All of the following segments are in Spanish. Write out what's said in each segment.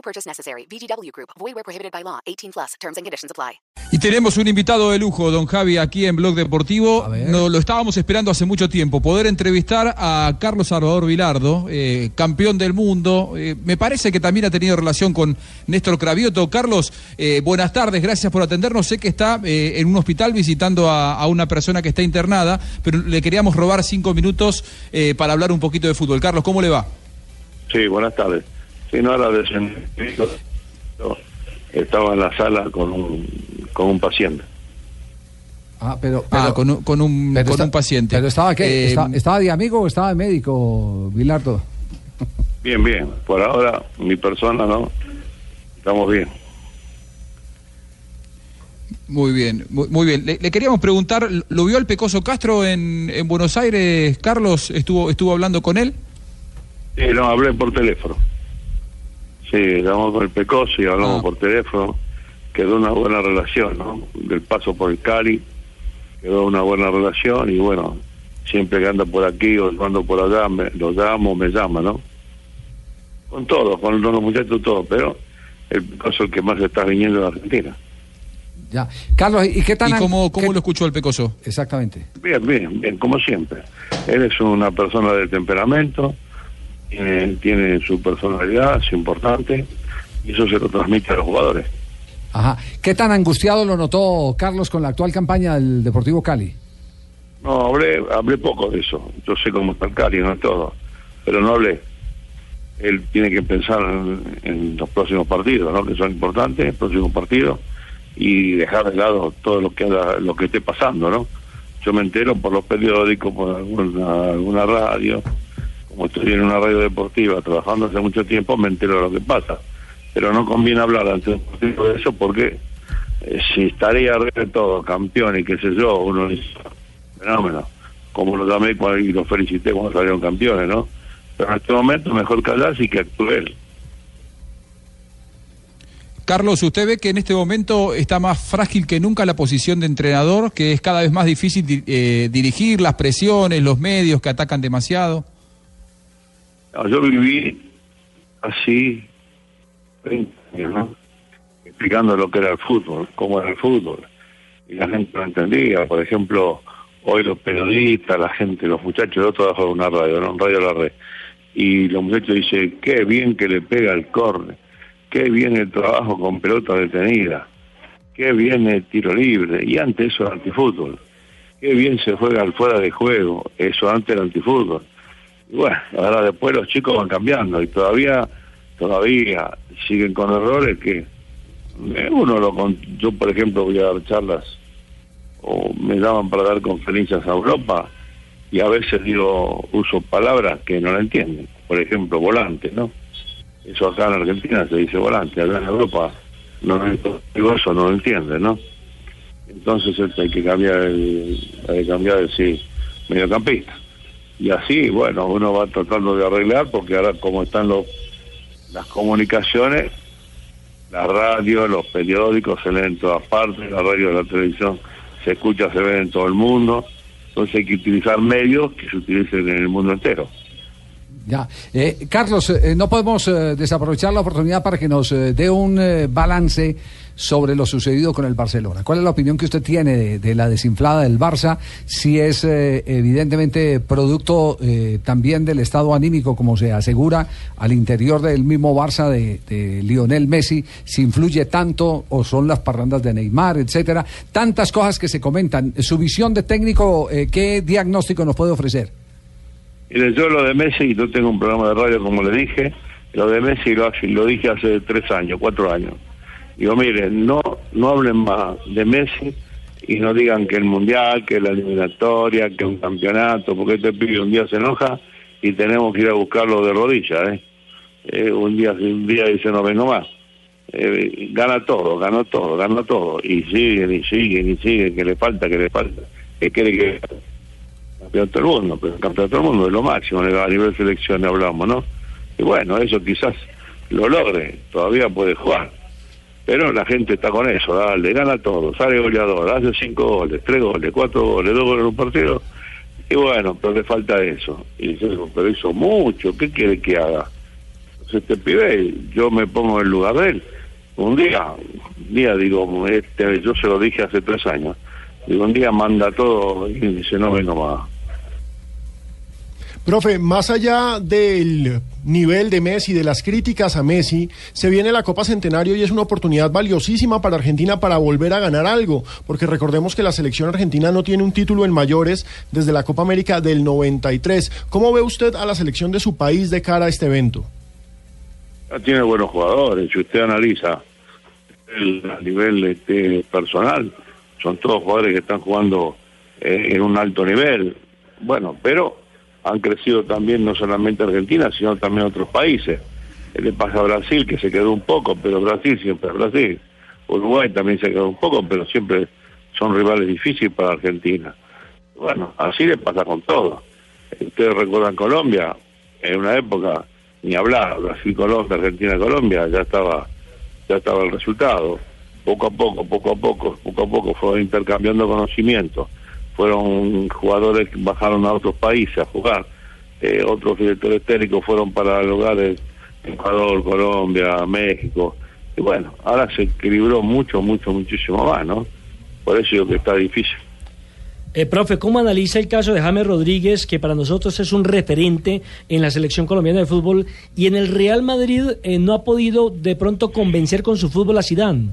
No purchase necessary. VGW Group. Void where prohibited by law. 18 plus. Terms and conditions apply. Y tenemos un invitado de lujo, don Javi, aquí en Blog Deportivo. No, lo estábamos esperando hace mucho tiempo, poder entrevistar a Carlos Salvador Vilardo, eh, campeón del mundo. Eh, me parece que también ha tenido relación con Néstor Cravioto. Carlos, eh, buenas tardes, gracias por atendernos. Sé que está eh, en un hospital visitando a, a una persona que está internada, pero le queríamos robar cinco minutos eh, para hablar un poquito de fútbol. Carlos, ¿cómo le va? Sí, buenas tardes. Sí, no era de Estaba en la sala con un, con un paciente. Ah, pero, Ah, pero- con un, con un, pero con está- un paciente. ¿Pero estaba qué? Eh, ¿Está- ¿Estaba de amigo o estaba de médico, Vilardo? Bien, bien. Por ahora, mi persona no. Estamos bien. Muy bien, muy, muy bien. Le, le queríamos preguntar, ¿lo vio al Pecoso Castro en, en Buenos Aires, Carlos? ¿Estuvo, estuvo hablando con él? Sí, no, hablé por teléfono. Sí, hablamos con el Pecoso y hablamos Ah. por teléfono. Quedó una buena relación, ¿no? Del paso por el Cali. Quedó una buena relación y bueno, siempre que anda por aquí o ando por allá, me, lo llamo, me llama, ¿no? Con todos, con los muchachos, todos, pero el Pecoso es el que más está viniendo de Argentina. Ya. Carlos, ¿y qué tan... ¿Y cómo, cómo qué- lo escuchó el Pecoso? Exactamente. Bien, bien, bien, como siempre. Él es una persona de temperamento, tiene, tiene su personalidad, es importante, y eso se lo transmite a los jugadores. Ajá. ¿Qué tan angustiado lo notó Carlos con la actual campaña del Deportivo Cali? No, hablé, hablé poco de eso. Yo sé cómo está el Cali, no es todo, pero no hablé. Él tiene que pensar en, en los próximos partidos, ¿no? Que son importantes, próximos partidos, y dejar de lado todo lo que lo que esté pasando, ¿no? Yo me entero por los periódicos, por alguna, alguna radio, como estoy en una radio deportiva trabajando hace mucho tiempo, me entero de lo que pasa. Pero no conviene hablar ante un partido de eso porque eh, si estaría arriba de todo, campeón y qué sé yo, uno dice, fenómeno, como lo llamé y lo felicité cuando salieron campeones, ¿no? Pero en este momento mejor callarse y que actúe él. Carlos, ¿usted ve que en este momento está más frágil que nunca la posición de entrenador, que es cada vez más difícil di- eh, dirigir las presiones, los medios que atacan demasiado? No, yo viví así 20 años. Explicando lo que era el fútbol, cómo era el fútbol. Y la gente no entendía. Por ejemplo, hoy los periodistas, la gente, los muchachos, yo trabajo en una radio, ¿no? En Radio La Red. Y los muchachos dicen, qué bien que le pega el córner, qué bien el trabajo con pelota detenida, qué bien el tiro libre. Y antes eso era antifútbol. Qué bien se juega al fuera de juego, eso antes era antifútbol. Y bueno, ahora después los chicos van cambiando y todavía, todavía siguen con errores que eh, uno lo con, yo por ejemplo voy a dar charlas o me llaman para dar conferencias a Europa y a veces digo, uso palabras que no la entienden. Por ejemplo, volante, ¿no? Eso acá en Argentina se dice volante, acá en Europa no digo eso, no lo entienden, ¿no? Entonces este, hay que cambiar el, hay que cambiar el sí, mediocampista. Y así, bueno, uno va tratando de arreglar porque ahora como están los las comunicaciones, la radio, los periódicos se leen en todas partes, la radio la televisión se escucha, se ve en todo el mundo. Entonces hay que utilizar medios que se utilicen en el mundo entero. Ya. Eh, Carlos, eh, no podemos eh, desaprovechar la oportunidad para que nos eh, dé un eh, balance sobre lo sucedido con el Barcelona. ¿Cuál es la opinión que usted tiene de, la desinflada del Barça? Si es eh, evidentemente producto eh, también del estado anímico, como se asegura al interior del mismo Barça de, de Lionel Messi, si influye tanto o son las parrandas de Neymar, etcétera. Tantas cosas que se comentan. Su visión de técnico, eh, ¿qué diagnóstico nos puede ofrecer? Yo lo de Messi, yo tengo un programa de radio, como le dije, lo de Messi lo, lo dije hace tres años, cuatro años. Digo, miren, no, no hablen más de Messi y no digan que el Mundial, que la eliminatoria, que un campeonato, porque este pibe un día se enoja y tenemos que ir a buscarlo de rodillas, ¿eh? Eh, un día un día dice no vengo más. Eh, gana todo, gana todo, gana todo. Y siguen, y siguen, y siguen, que le falta, que le falta. ¿Qué quiere que campeonato del mundo? Pero el campeonato del mundo es lo máximo, a nivel selección hablamos, ¿no? Y bueno, eso quizás lo logre, todavía puede jugar. Pero la gente está con eso, dale, gana todo, sale goleador, hace cinco goles, tres goles, cuatro goles, dos goles en un partido. Y bueno, pero le falta eso. Y dice, pero hizo mucho, ¿qué quiere que haga? Entonces te pide, yo me pongo en el lugar de él. Un día, un día digo, este, yo se lo dije hace tres años, digo, un día manda todo y dice, no vengo más. Profe, más allá del nivel de Messi, de las críticas a Messi, se viene la Copa Centenario y es una oportunidad valiosísima para Argentina para volver a ganar algo, porque recordemos que la selección argentina no tiene un título en mayores desde la Copa América del 93. ¿Cómo ve usted a la selección de su país de cara a este evento? Tiene buenos jugadores, si usted analiza a nivel este, personal, son todos jugadores que están jugando eh, en un alto nivel. Bueno, pero han crecido también no solamente Argentina, sino también otros países. Le pasa a Brasil, que se quedó un poco, pero Brasil siempre es Brasil. Uruguay también se quedó un poco, pero siempre son rivales difíciles para Argentina. Bueno, así le pasa con todo. Ustedes recuerdan Colombia, en una época, ni hablar, Brasil-Colombia, Argentina-Colombia, ya estaba, ya estaba el resultado. Poco a poco, poco a poco, poco a poco fue intercambiando conocimientos fueron jugadores que bajaron a otros países a jugar, eh, otros directores técnicos fueron para lugares, Ecuador, Colombia, México, y bueno, ahora se equilibró mucho, mucho, muchísimo más, ¿no? Por eso digo que está difícil. Eh, profe, ¿cómo analiza el caso de James Rodríguez, que para nosotros es un referente en la selección colombiana de fútbol, y en el Real Madrid eh, no ha podido de pronto convencer con su fútbol a Zidane?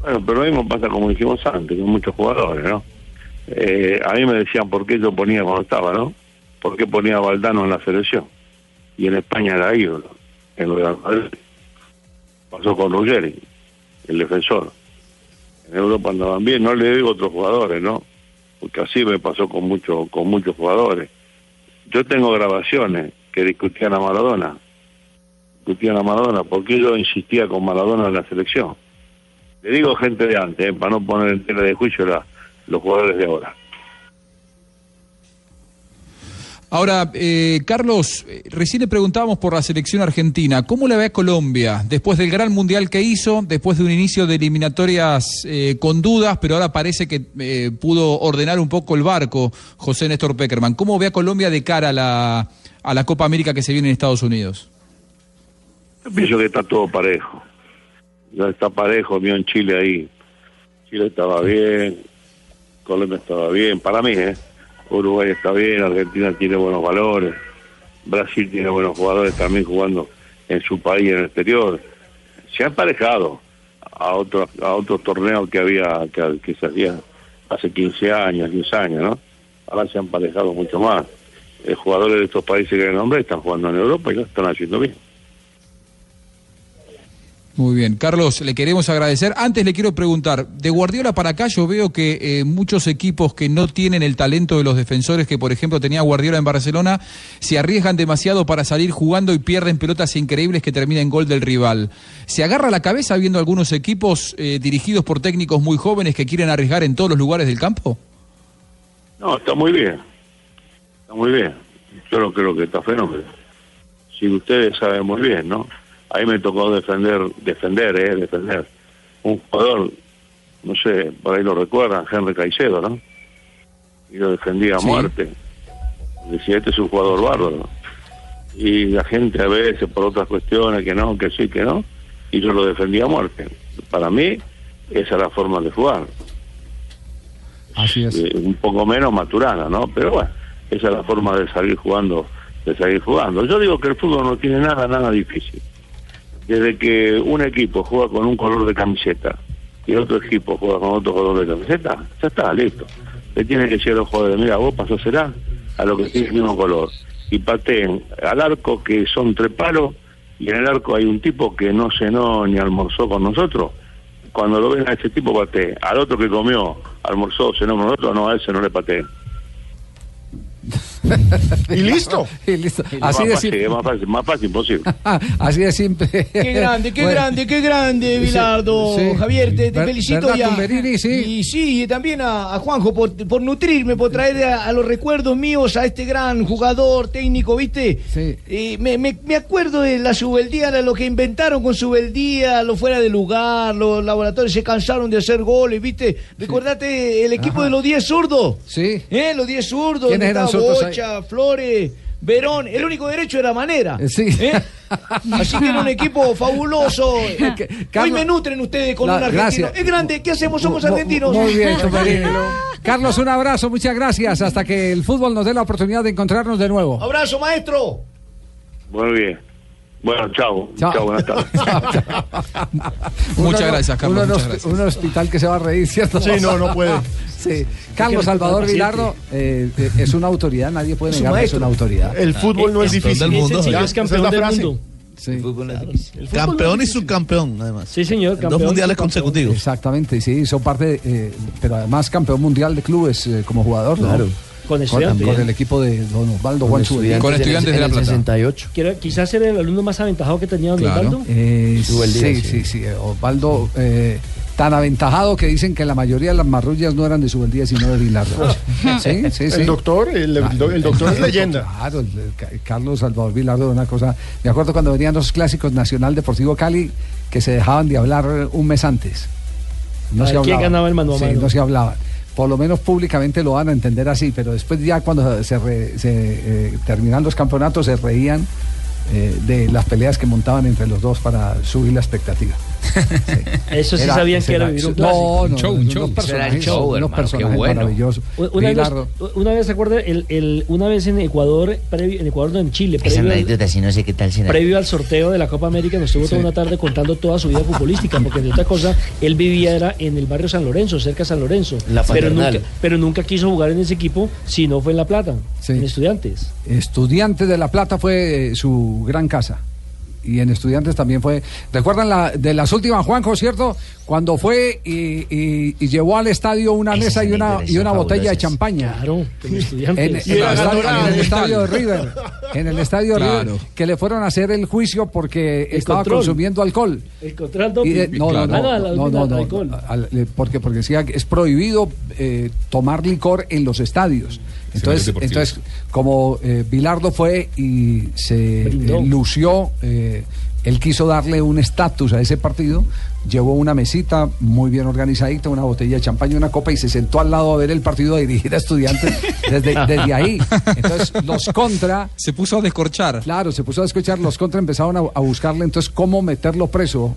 Bueno, pero lo mismo pasa como dijimos antes, con muchos jugadores, ¿no? Eh, a mí me decían por qué yo ponía cuando estaba, ¿no? ¿Por qué ponía a Valdano en la selección? Y en España era ídolo, en lo de Pasó con Ruggeri, el defensor. En Europa andaban bien, no le digo otros jugadores, ¿no? Porque así me pasó con, mucho, con muchos jugadores. Yo tengo grabaciones que discutían a Maradona. Discutían a Maradona, porque yo insistía con Maradona en la selección. Le digo gente de antes, ¿eh? para no poner en tela de juicio la los jugadores de ahora. Ahora, eh, Carlos, eh, recién le preguntábamos por la selección argentina. ¿Cómo le ve a Colombia después del gran mundial que hizo, después de un inicio de eliminatorias eh, con dudas, pero ahora parece que pudo ordenar un poco el barco José Néstor Peckerman? ¿Cómo ve a Colombia de cara a la, a la Copa América que se viene en Estados Unidos? Yo pienso que está todo parejo. Ya está parejo, vio en Chile ahí. Chile estaba bien, Colombia estaba bien, para mí, ¿eh? Uruguay está bien, Argentina tiene buenos valores, Brasil tiene buenos jugadores también jugando en su país en el exterior. Se han parejado a otros a otros torneos que había que, se hacían hace 15 años, 10 años, ¿no? Ahora se han parejado mucho más. Los jugadores de estos países que nombré están jugando en Europa y lo están haciendo bien. Muy bien, Carlos, le queremos agradecer. Antes le quiero preguntar, de Guardiola para acá yo veo que eh, muchos equipos que no tienen el talento de los defensores que por ejemplo tenía Guardiola en Barcelona, se arriesgan demasiado para salir jugando y pierden pelotas increíbles que terminan en gol del rival. ¿Se agarra la cabeza viendo algunos equipos eh, dirigidos por técnicos muy jóvenes que quieren arriesgar en todos los lugares del campo? No, está muy bien. Está muy bien. Yo no creo que está fenómeno. Si ustedes saben muy bien, ¿no? Ahí me tocó defender, defender, eh, defender. Un jugador, no sé, por ahí lo recuerdan, Henry Caicedo, ¿no? Y lo defendía a muerte. Decía, este es un jugador bárbaro. Y la gente a veces, por otras cuestiones, que no, que sí, que no, y yo lo defendía a muerte. Para mí, esa es la forma de jugar. Así es. Eh, un poco menos maturana, ¿no? Pero bueno, esa es la forma de salir jugando, de seguir jugando. Yo digo que el fútbol no tiene nada, nada difícil desde que un equipo juega con un color de camiseta y otro equipo juega con otro color de camiseta, ya está, listo. Le tiene que decir a los jugadores, mira, vos será a lo que tiene el mismo color. Y pateen al arco que son tres palos y en el arco hay un tipo que no cenó ni almorzó con nosotros. Cuando lo ven a ese tipo pateen. Al otro que comió, almorzó, cenó con nosotros, no, a ese no le pateen. Y listo. y Así más de fácil, simple. es más fácil, más fácil imposible. Así de simple. Qué grande, qué Bueno, grande, qué grande, Bilardo. sí. Javier, te, felicito ¿verdad, ya. Tumberini? Sí. Y sí, y también a, a Juanjo por, por nutrirme, por traer a, a los recuerdos míos a este gran jugador técnico, ¿viste? Sí. Eh, me, me- me acuerdo de la subeldía, de lo que inventaron con subeldía, lo fuera de lugar, los laboratorios se cansaron de hacer goles, ¿viste? Recordate el equipo Ajá. de los 10 zurdos. Sí. ¿Eh? Los 10 zurdos. ¿Quiénes eran estaba zurdos ahí? Flores, Verón. El único derecho era Manera. Eh, sí. ¿Eh? Así que era un equipo fabuloso. Hoy me nutren ustedes con La- un argentino. gracias. Es grande, ¿qué hacemos? Somos argentinos. Muy bien, Tumberini. Carlos, un abrazo, muchas gracias. Hasta que el fútbol nos dé la oportunidad de encontrarnos de nuevo. Abrazo, maestro. Muy bien. Bueno, chao. Chao. Chao, buenas tardes. Muchas Uno- gracias, Carlos, uno muchas gracias. en hospital que se va a reír, ¿cierto? Sí, no, no puede. Sí. Carlos Salvador Vilardo eh, eh, es una autoridad, nadie puede un negar que es una autoridad. El fútbol no es difícil. del mundo, sí es campeón la del frase. mundo. Sí. El fútbol Campeón no y subcampeón, además. Sí, señor. Dos mundiales consecutivos. Exactamente, sí, son parte, de, eh, pero además campeón mundial de clubes eh, como jugador. Claro. Con, estudiantes. con el equipo de Don Osvaldo. Con en el- Estudiantes de La Plata. 68. Quiero- quizás ser el alumno más aventajado que tenía Don Claro. Osvaldo. Eh, sí, sí. sí, sí, eh, Osvaldo eh, tan aventajado que dicen que la mayoría de las marrullas no eran de Subeldía sino de Vilardo. Sí, sí, sí. El doctor, el, el do- el doctor es leyenda. Claro, el- Carlos Salvador Vilardo era una cosa. Me acuerdo cuando venían los clásicos Nacional Deportivo Cali que se dejaban de hablar un mes antes. No A se ¿quién ganaba el mano a Sí, mano? no se hablaba. Por lo menos públicamente lo van a entender así, pero después ya cuando se, eh, terminan los campeonatos se reían eh, de las peleas que montaban entre los dos para subir la expectativa. Eso sí Era- sabían que era vivir un clásico. no, show, no, un unos show. Ese era el personajes, show, unos personajes bueno. maravillosos. Una vez, una vez se acuerda, el, el- una vez en Ecuador, previo, en Ecuador, no, en Chile, Esa previo al, anécdota, si no sé qué tal será. previo al sorteo de la Copa América, nos estuvo toda una tarde contando toda su vida futbolística, porque entre otra cosa, él vivía era en el barrio San Lorenzo, cerca de San Lorenzo. La pero nunca, pero nunca quiso jugar en ese equipo si no fue en La Plata, Sí. en Estudiantes. Estudiantes de La Plata fue eh, su gran casa. Y en Estudiantes también fue. ¿Recuerdan la, de las últimas, Juanjo, cierto? Cuando fue y, y- y llevó al estadio una Esas mesa y una, y una botella de champaña. Claro, en En, Estudiantes. en el estadio, ganadora en el de estadio de River. En el estadio de Claro. River. Que le fueron a hacer el juicio porque El estaba control. consumiendo alcohol. El control Y de- no, no, no, Ah, la- no, no, no, alcohol. al- eh, porque, porque decía que es prohibido eh, tomar licor en los estadios. Entonces, entonces como eh, Bilardo fue y se eh, lució, eh, él quiso darle un estatus a ese partido, llevó una mesita muy bien organizadita, una botella de champaña y una copa y se sentó al lado a ver el partido a dirigir a estudiantes desde, desde ahí. Entonces, los contra Se puso a descorchar. Claro, se puso a escuchar, los contra empezaron a, a buscarle entonces cómo meterlo preso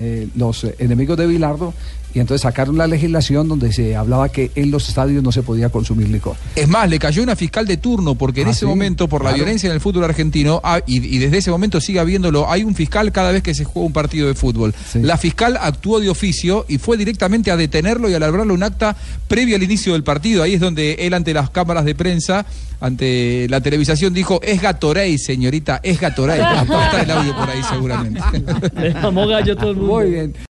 eh, los eh, enemigos de Bilardo y entonces sacaron la legislación donde se hablaba que en los estadios no se podía consumir licor. Es más, le cayó una fiscal de turno porque en Ah, ese sí, momento, por la violencia en el fútbol argentino, ah, y, y desde ese momento sigue habiéndolo, hay un fiscal cada vez que se juega un partido de fútbol. Sí. La fiscal actuó de oficio y fue directamente a detenerlo y a labrarle un acta previo al inicio del partido. Ahí es donde él ante las cámaras de prensa, ante la televisación, dijo, es Gatorade, señorita, es Gatorade. Va a estar el audio por ahí seguramente. Le gallo todo el mundo. Muy bien.